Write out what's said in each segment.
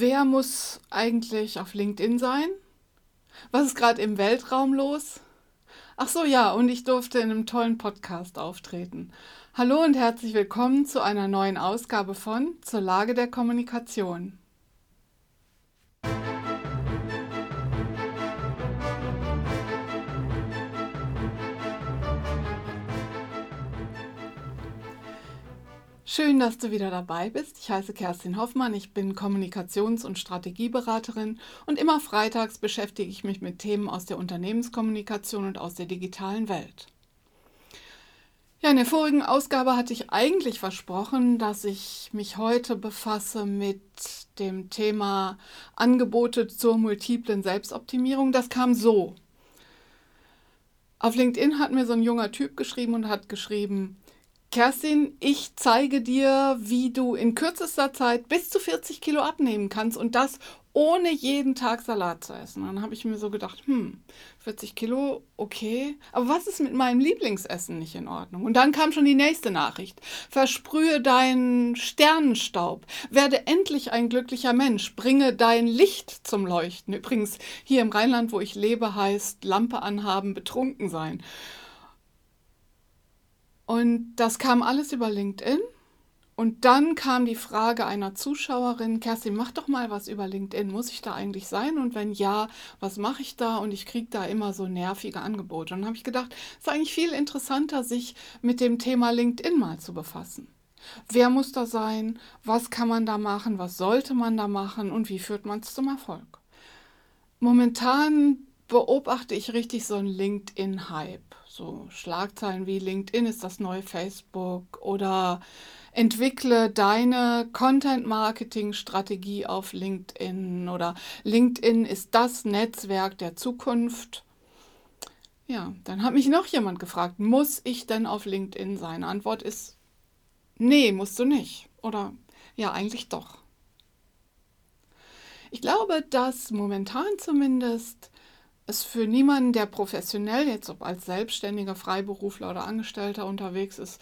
Wer muss eigentlich auf LinkedIn sein? Was ist gerade im Weltraum los? Ach so, ja, und ich durfte in einem tollen Podcast auftreten. Hallo und herzlich willkommen zu einer neuen Ausgabe von Zur Lage der Kommunikation. Schön, dass du wieder dabei bist. Ich heiße Kerstin Hoffmann, ich bin Kommunikations- und Strategieberaterin und immer freitags beschäftige ich mich mit Themen aus der Unternehmenskommunikation und aus der digitalen Welt. Ja, in der vorigen Ausgabe hatte ich eigentlich versprochen, dass ich mich heute befasse mit dem Thema Angebote zur multiplen Selbstoptimierung. Das kam so. Auf LinkedIn hat mir so ein junger Typ geschrieben und hat geschrieben, Kerstin, ich zeige dir, wie du in kürzester Zeit bis zu 40 Kilo abnehmen kannst und das ohne jeden Tag Salat zu essen. Dann habe ich mir so gedacht, hm, 40 Kilo, okay, aber was ist mit meinem Lieblingsessen nicht in Ordnung? Und dann kam schon die nächste Nachricht. Versprühe deinen Sternenstaub, werde endlich ein glücklicher Mensch, bringe dein Licht zum Leuchten. Übrigens, hier im Rheinland, wo ich lebe, heißt Lampe anhaben, betrunken sein. Und das kam alles über LinkedIn. Und dann kam die Frage einer Zuschauerin, Kerstin, mach doch mal was über LinkedIn. Muss ich da eigentlich sein? Und wenn ja, was mache ich da? Und ich kriege da immer so nervige Angebote. Und dann habe ich gedacht, es ist eigentlich viel interessanter, sich mit dem Thema LinkedIn mal zu befassen. Wer muss da sein? Was kann man da machen? Was sollte man da machen? Und wie führt man es zum Erfolg? Momentan beobachte ich richtig so einen LinkedIn-Hype. So Schlagzeilen wie LinkedIn ist das neue Facebook oder entwickle deine Content-Marketing-Strategie auf LinkedIn oder LinkedIn ist das Netzwerk der Zukunft. Ja, dann hat mich noch jemand gefragt, muss ich denn auf LinkedIn sein? Antwort ist, nee, musst du nicht. Oder ja, eigentlich doch. Ich glaube, dass momentan zumindest es für niemanden, der professionell jetzt ob als Selbstständiger, Freiberufler oder Angestellter unterwegs ist,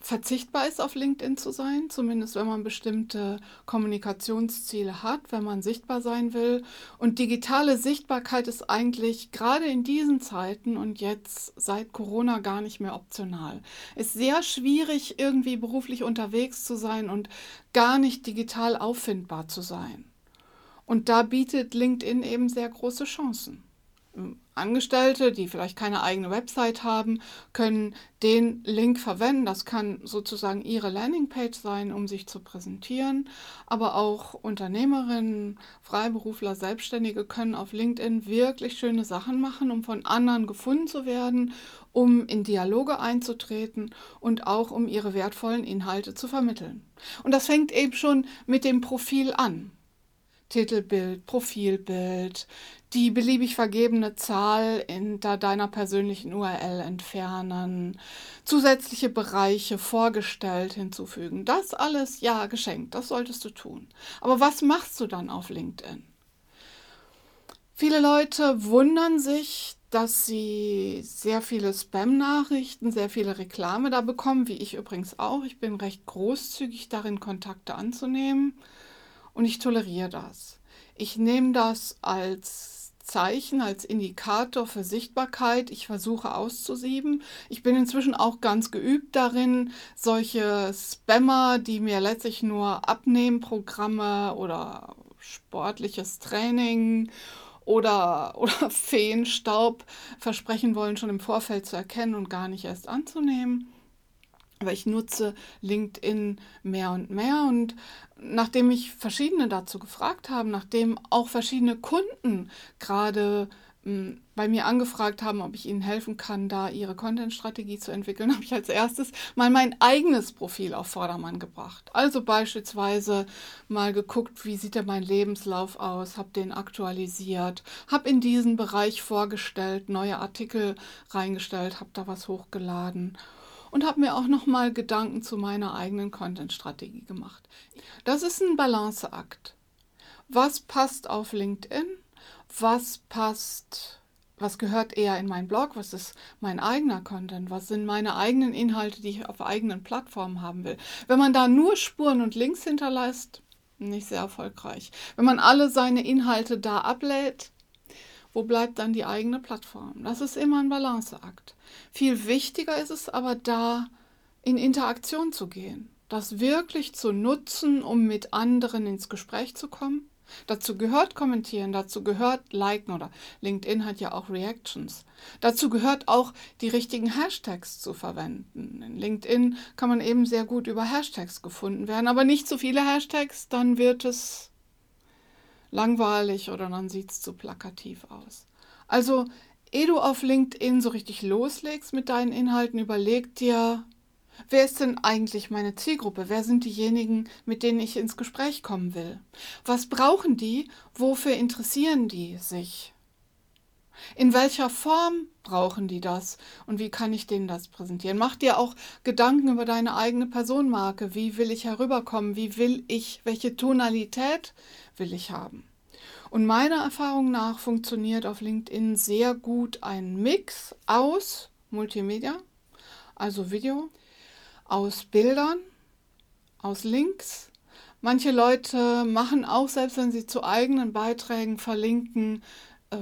verzichtbar ist, auf LinkedIn zu sein, zumindest wenn man bestimmte Kommunikationsziele hat, wenn man sichtbar sein will. Und digitale Sichtbarkeit ist eigentlich gerade in diesen Zeiten und jetzt seit Corona gar nicht mehr optional. Ist sehr schwierig, irgendwie beruflich unterwegs zu sein und gar nicht digital auffindbar zu sein. Und da bietet LinkedIn eben sehr große Chancen. Angestellte, die vielleicht keine eigene Website haben, können den Link verwenden. Das kann sozusagen ihre Landingpage sein, um sich zu präsentieren. Aber auch Unternehmerinnen, Freiberufler, Selbstständige können auf LinkedIn wirklich schöne Sachen machen, um von anderen gefunden zu werden, um in Dialoge einzutreten und auch um ihre wertvollen Inhalte zu vermitteln. Und das fängt eben schon mit dem Profil an. Titelbild, Profilbild, die beliebig vergebene Zahl hinter deiner persönlichen URL entfernen, zusätzliche Bereiche vorgestellt hinzufügen. Das alles, ja, geschenkt, das solltest du tun. Aber was machst du dann auf LinkedIn? Viele Leute wundern sich, dass sie sehr viele Spam-Nachrichten, sehr viele Reklame da bekommen, wie ich übrigens auch. Ich bin recht großzügig darin, Kontakte anzunehmen und ich toleriere das. Ich nehme das als Zeichen, als Indikator für Sichtbarkeit. Ich versuche auszusieben. Ich bin inzwischen auch ganz geübt darin, solche Spammer, die mir letztlich nur Abnehmprogramme oder sportliches Training oder, oder Feenstaub versprechen wollen, schon im Vorfeld zu erkennen und gar nicht erst anzunehmen. Aber ich nutze LinkedIn mehr und mehr und nachdem mich verschiedene dazu gefragt haben, nachdem auch verschiedene Kunden gerade hm, bei mir angefragt haben, ob ich ihnen helfen kann, da ihre Content-Strategie zu entwickeln, habe ich als erstes mal mein eigenes Profil auf Vordermann gebracht. Also beispielsweise mal geguckt, wie sieht denn mein Lebenslauf aus, habe den aktualisiert, habe in diesen Bereich vorgestellt, neue Artikel reingestellt, habe da was hochgeladen und habe mir auch noch mal Gedanken zu meiner eigenen Content-Strategie gemacht. Das ist ein Balanceakt. Was passt auf LinkedIn? Was passt was gehört eher in meinen Blog, was ist mein eigener Content, was sind meine eigenen Inhalte, die ich auf eigenen Plattformen haben will. Wenn man da nur Spuren und Links hinterlässt, nicht sehr erfolgreich. Wenn man alle seine Inhalte da ablädt, wo bleibt dann die eigene Plattform? Das ist immer ein Balanceakt. Viel wichtiger ist es aber da, in Interaktion zu gehen, das wirklich zu nutzen, um mit anderen ins Gespräch zu kommen. Dazu gehört kommentieren, dazu gehört liken oder LinkedIn hat ja auch Reactions. Dazu gehört auch die richtigen Hashtags zu verwenden. In LinkedIn kann man eben sehr gut über Hashtags gefunden werden, aber nicht zu viele Hashtags, dann wird es langweilig oder dann sieht es zu plakativ aus. Also, ehe du auf LinkedIn so richtig loslegst mit deinen Inhalten, überleg dir, wer ist denn eigentlich meine Zielgruppe? Wer sind diejenigen, mit denen ich ins Gespräch kommen will? Was brauchen die? Wofür interessieren die sich? In welcher Form brauchen die das und wie kann ich denen das präsentieren? Mach dir auch Gedanken über deine eigene Personenmarke. Wie will ich herüberkommen? Wie will ich, welche Tonalität will ich haben? Und meiner Erfahrung nach funktioniert auf LinkedIn sehr gut ein Mix aus Multimedia, also Video, aus Bildern, aus Links. Manche Leute machen auch, selbst wenn sie zu eigenen Beiträgen verlinken,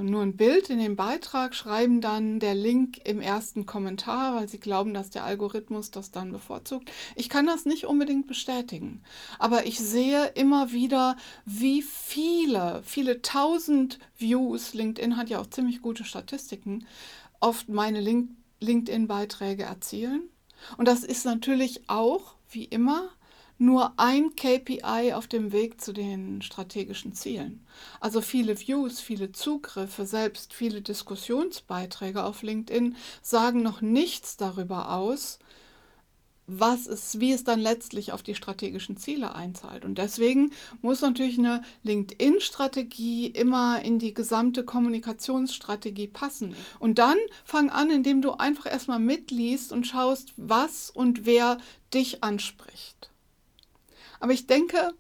nur ein Bild in den Beitrag, schreiben dann der Link im ersten Kommentar, weil sie glauben, dass der Algorithmus das dann bevorzugt. Ich kann das nicht unbedingt bestätigen, aber ich sehe immer wieder, wie viele, viele tausend Views, LinkedIn hat ja auch ziemlich gute Statistiken, oft meine Link LinkedIn-Beiträge erzielen. Und das ist natürlich auch, wie immer, nur ein KPI auf dem Weg zu den strategischen Zielen. Also viele Views, viele Zugriffe, selbst viele Diskussionsbeiträge auf LinkedIn sagen noch nichts darüber aus, was es, wie es dann letztlich auf die strategischen Ziele einzahlt. Und deswegen muss natürlich eine LinkedIn-Strategie immer in die gesamte Kommunikationsstrategie passen. Und dann fang an, indem du einfach erstmal mitliest und schaust, was und wer dich anspricht. Aber ich denke,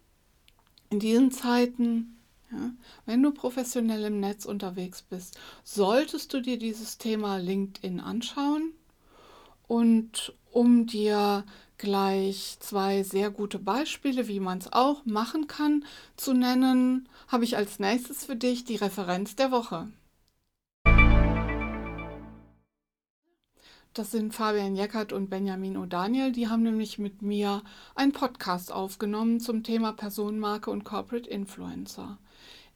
in diesen Zeiten, ja, wenn du professionell im Netz unterwegs bist, solltest du dir dieses Thema LinkedIn anschauen. Und um dir gleich zwei sehr gute Beispiele, wie man es auch machen kann, zu nennen, habe ich als nächstes für dich die Referenz der Woche. Das sind Fabian Jeckert und Benjamin O'Daniel. Die haben nämlich mit mir einen Podcast aufgenommen zum Thema Personenmarke und Corporate Influencer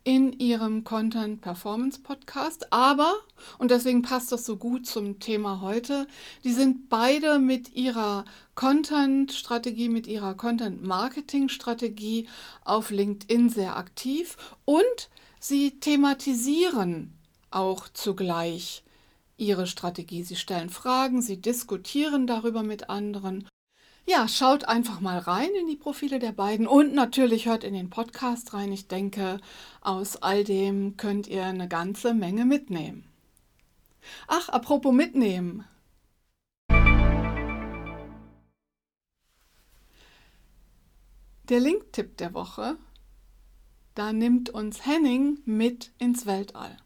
in ihrem Content Performance Podcast. Aber, und deswegen passt das so gut zum Thema heute, die sind beide mit ihrer Content-Strategie, mit ihrer Content-Marketing-Strategie auf LinkedIn sehr aktiv und sie thematisieren auch zugleich ihre Strategie. Sie stellen Fragen, sie diskutieren darüber mit anderen. Ja, schaut einfach mal rein in die Profile der beiden und natürlich hört in den Podcast rein. Ich denke, aus all dem könnt ihr eine ganze Menge mitnehmen. Ach, apropos mitnehmen. Der Link-Tipp der Woche, da nimmt uns Henning mit ins Weltall.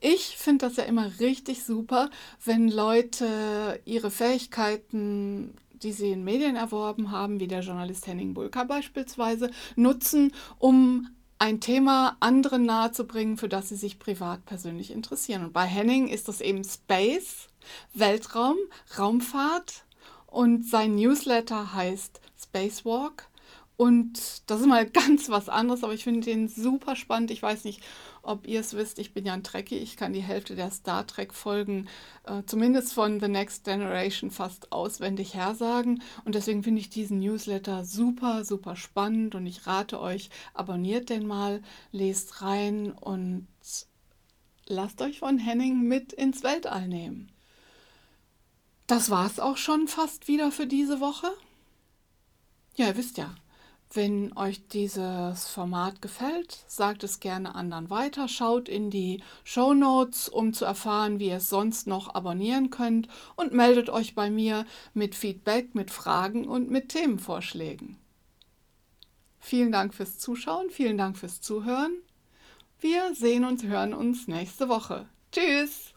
Ich finde das ja immer richtig super, wenn Leute ihre Fähigkeiten die sie in Medien erworben haben, wie der Journalist Henning Bulka beispielsweise, nutzen, um ein Thema anderen nahezubringen, für das sie sich privat persönlich interessieren. Und bei Henning ist das eben Space, Weltraum, Raumfahrt und sein Newsletter heißt Spacewalk. Und das ist mal ganz was anderes, aber ich finde den super spannend. Ich weiß nicht, ob ihr es wisst, ich bin ja ein Trekkie, ich kann die Hälfte der Star Trek-Folgen, äh, zumindest von The Next Generation, fast auswendig hersagen. Und deswegen finde ich diesen Newsletter super, super spannend und ich rate euch, abonniert den mal, lest rein und lasst euch von Henning mit ins Weltall nehmen. Das war es auch schon fast wieder für diese Woche. Ja, ihr wisst ja, wenn euch dieses Format gefällt, sagt es gerne anderen weiter. Schaut in die Show Notes, um zu erfahren, wie ihr es sonst noch abonnieren könnt und meldet euch bei mir mit Feedback, mit Fragen und mit Themenvorschlägen. Vielen Dank fürs Zuschauen, vielen Dank fürs Zuhören. Wir sehen und hören uns nächste Woche. Tschüss!